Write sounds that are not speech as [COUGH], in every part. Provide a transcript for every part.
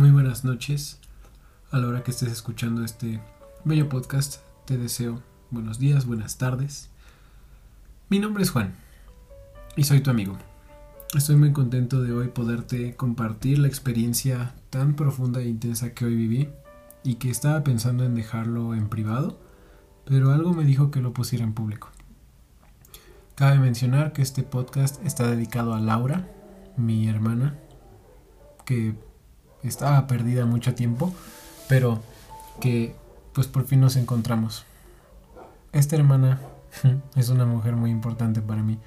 Muy buenas noches. A la hora que estés escuchando este bello podcast, te deseo buenos días, buenas tardes. Mi nombre es Juan y soy tu amigo. Estoy muy contento de hoy poderte compartir la experiencia tan profunda e intensa que hoy viví y que estaba pensando en dejarlo en privado, pero algo me dijo que lo pusiera en público. Cabe mencionar que este podcast está dedicado a Laura, mi hermana, que estaba perdida mucho tiempo, pero que pues por fin nos encontramos. Esta hermana [LAUGHS] es una mujer muy importante para mí.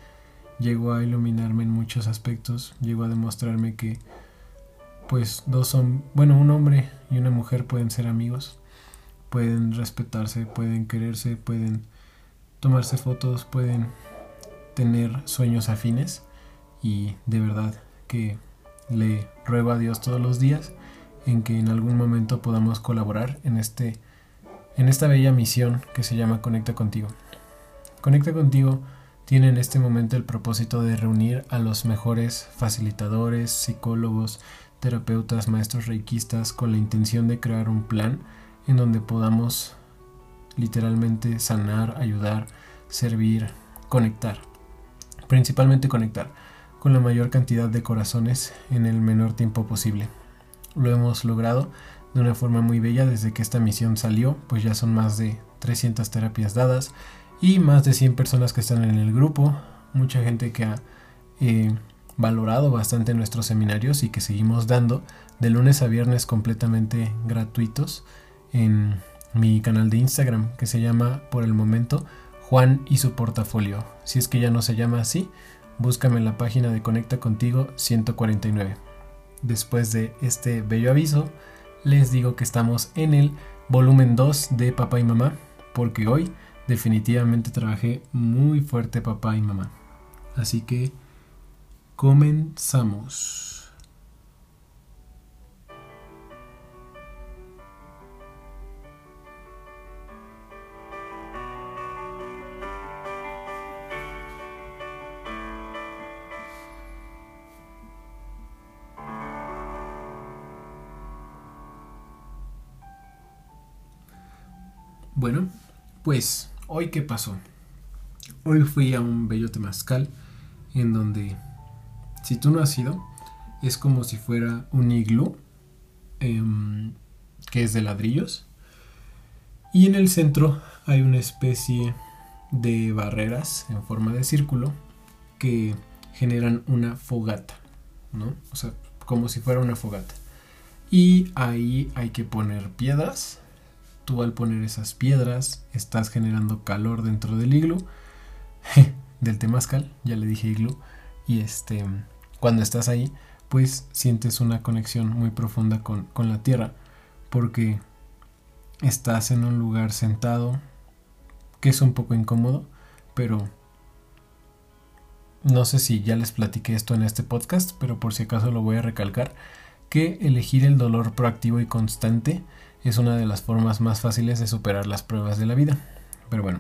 Llegó a iluminarme en muchos aspectos, llegó a demostrarme que pues dos son, bueno, un hombre y una mujer pueden ser amigos, pueden respetarse, pueden quererse, pueden tomarse fotos, pueden tener sueños afines y de verdad que le ruego a Dios todos los días en que en algún momento podamos colaborar en este en esta bella misión que se llama Conecta contigo. Conecta contigo tiene en este momento el propósito de reunir a los mejores facilitadores, psicólogos, terapeutas, maestros reikistas con la intención de crear un plan en donde podamos literalmente sanar, ayudar, servir, conectar principalmente conectar con la mayor cantidad de corazones en el menor tiempo posible. Lo hemos logrado de una forma muy bella desde que esta misión salió, pues ya son más de 300 terapias dadas y más de 100 personas que están en el grupo, mucha gente que ha eh, valorado bastante nuestros seminarios y que seguimos dando de lunes a viernes completamente gratuitos en mi canal de Instagram que se llama por el momento Juan y su portafolio. Si es que ya no se llama así, búscame en la página de Conecta Contigo 149. Después de este bello aviso, les digo que estamos en el volumen 2 de Papá y Mamá, porque hoy definitivamente trabajé muy fuerte papá y mamá. Así que comenzamos. Pues, ¿hoy qué pasó? Hoy fui a un bello temazcal en donde, si tú no has ido, es como si fuera un iglú em, que es de ladrillos. Y en el centro hay una especie de barreras en forma de círculo que generan una fogata, ¿no? O sea, como si fuera una fogata. Y ahí hay que poner piedras Tú al poner esas piedras estás generando calor dentro del iglú, [LAUGHS] del temazcal, ya le dije iglú, y este, cuando estás ahí, pues sientes una conexión muy profunda con, con la tierra, porque estás en un lugar sentado, que es un poco incómodo, pero no sé si ya les platiqué esto en este podcast, pero por si acaso lo voy a recalcar, que elegir el dolor proactivo y constante es una de las formas más fáciles de superar las pruebas de la vida. Pero bueno,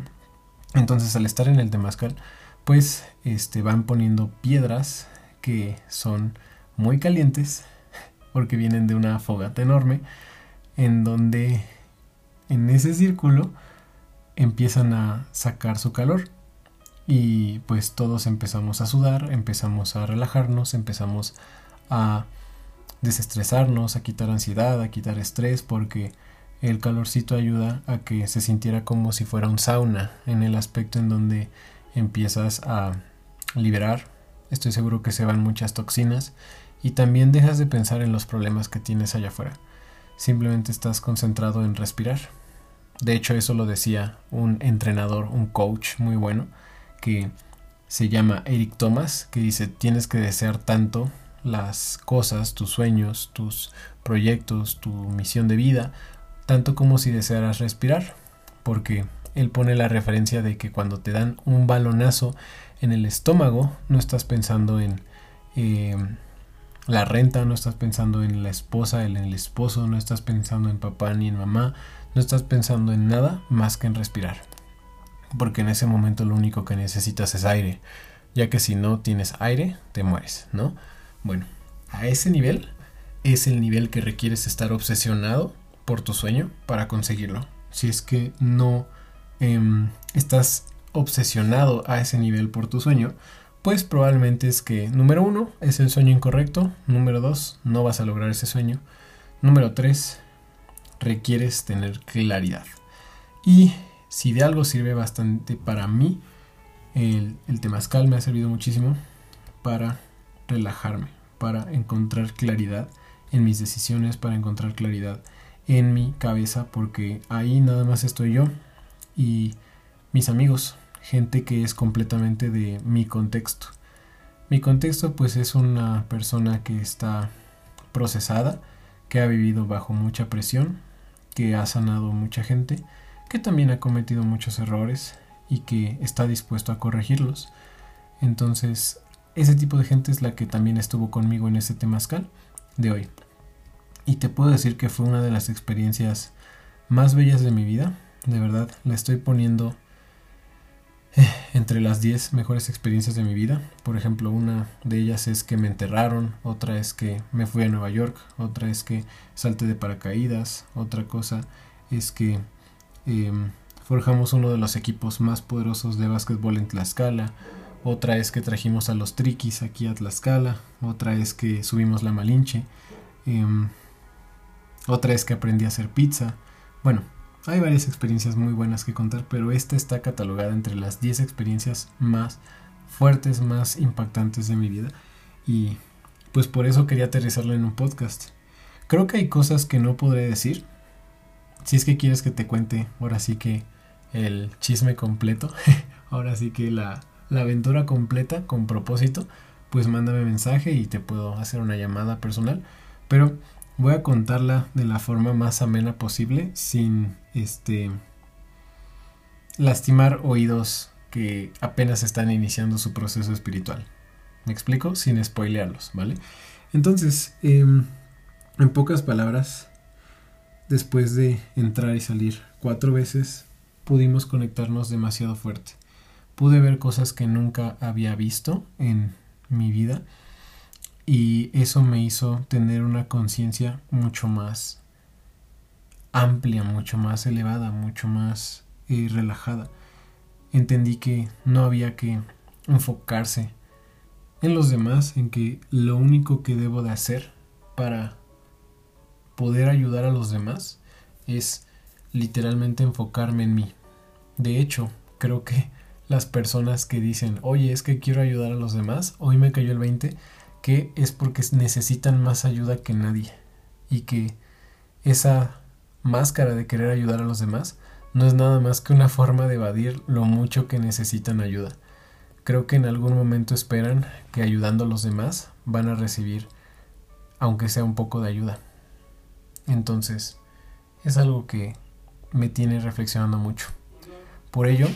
entonces al estar en el temazcal, pues este, van poniendo piedras que son muy calientes porque vienen de una fogata enorme en donde en ese círculo empiezan a sacar su calor y pues todos empezamos a sudar, empezamos a relajarnos, empezamos a desestresarnos, a quitar ansiedad, a quitar estrés, porque el calorcito ayuda a que se sintiera como si fuera un sauna en el aspecto en donde empiezas a liberar. Estoy seguro que se van muchas toxinas y también dejas de pensar en los problemas que tienes allá afuera. Simplemente estás concentrado en respirar. De hecho, eso lo decía un entrenador, un coach muy bueno, que se llama Eric Thomas, que dice, tienes que desear tanto las cosas, tus sueños, tus proyectos, tu misión de vida, tanto como si desearas respirar, porque él pone la referencia de que cuando te dan un balonazo en el estómago, no estás pensando en eh, la renta, no estás pensando en la esposa, en el esposo, no estás pensando en papá ni en mamá, no estás pensando en nada más que en respirar. Porque en ese momento lo único que necesitas es aire, ya que si no tienes aire, te mueres, ¿no? Bueno, a ese nivel es el nivel que requieres estar obsesionado por tu sueño para conseguirlo. Si es que no em, estás obsesionado a ese nivel por tu sueño, pues probablemente es que, número uno, es el sueño incorrecto, número dos, no vas a lograr ese sueño, número tres, requieres tener claridad. Y si de algo sirve bastante para mí, el, el temazcal me ha servido muchísimo para relajarme, para encontrar claridad en mis decisiones, para encontrar claridad en mi cabeza, porque ahí nada más estoy yo y mis amigos, gente que es completamente de mi contexto. Mi contexto pues es una persona que está procesada, que ha vivido bajo mucha presión, que ha sanado mucha gente, que también ha cometido muchos errores y que está dispuesto a corregirlos. Entonces, ese tipo de gente es la que también estuvo conmigo en ese temazcal de hoy. Y te puedo decir que fue una de las experiencias más bellas de mi vida. De verdad, la estoy poniendo eh, entre las 10 mejores experiencias de mi vida. Por ejemplo, una de ellas es que me enterraron, otra es que me fui a Nueva York, otra es que salté de paracaídas, otra cosa es que em, forjamos uno de los equipos más poderosos de básquetbol en Tlaxcala, otra es que trajimos a los triquis aquí a Tlaxcala, otra es que subimos la Malinche, em, otra es que aprendí a hacer pizza. Bueno, hay varias experiencias muy buenas que contar, pero esta está catalogada entre las 10 experiencias más fuertes, más impactantes de mi vida. Y pues por eso quería aterrizarlo en un podcast. Creo que hay cosas que no podré decir. Si es que quieres que te cuente, ahora sí que el chisme completo, [LAUGHS] ahora sí que la, la aventura completa con propósito, pues mándame mensaje y te puedo hacer una llamada personal. Pero voy a contarla de la forma más amena posible sin este lastimar oídos que apenas están iniciando su proceso espiritual. ¿Me explico? Sin spoilearlos, ¿vale? Entonces, em, en pocas palabras, después de entrar y salir cuatro veces, pudimos conectarnos demasiado fuerte. Pude ver cosas que nunca había visto en mi vida y eso me hizo tener una conciencia mucho más amplia, mucho más elevada, mucho más eh, relajada. Entendí que no había que enfocarse en los demás, en que lo único que debo de hacer para poder ayudar a los demás es literalmente enfocarme en mí. De hecho, creo que las personas que dicen, oye, es que quiero ayudar a los demás, hoy me cayó el 20, que es porque necesitan más ayuda que nadie y que esa máscara de querer ayudar a los demás no es nada más que una forma de evadir lo mucho que necesitan ayuda. Creo que en algún momento esperan que ayudando a los demás van a recibir aunque sea un poco de ayuda. Entonces, es algo que me tiene reflexionando mucho. Por ello,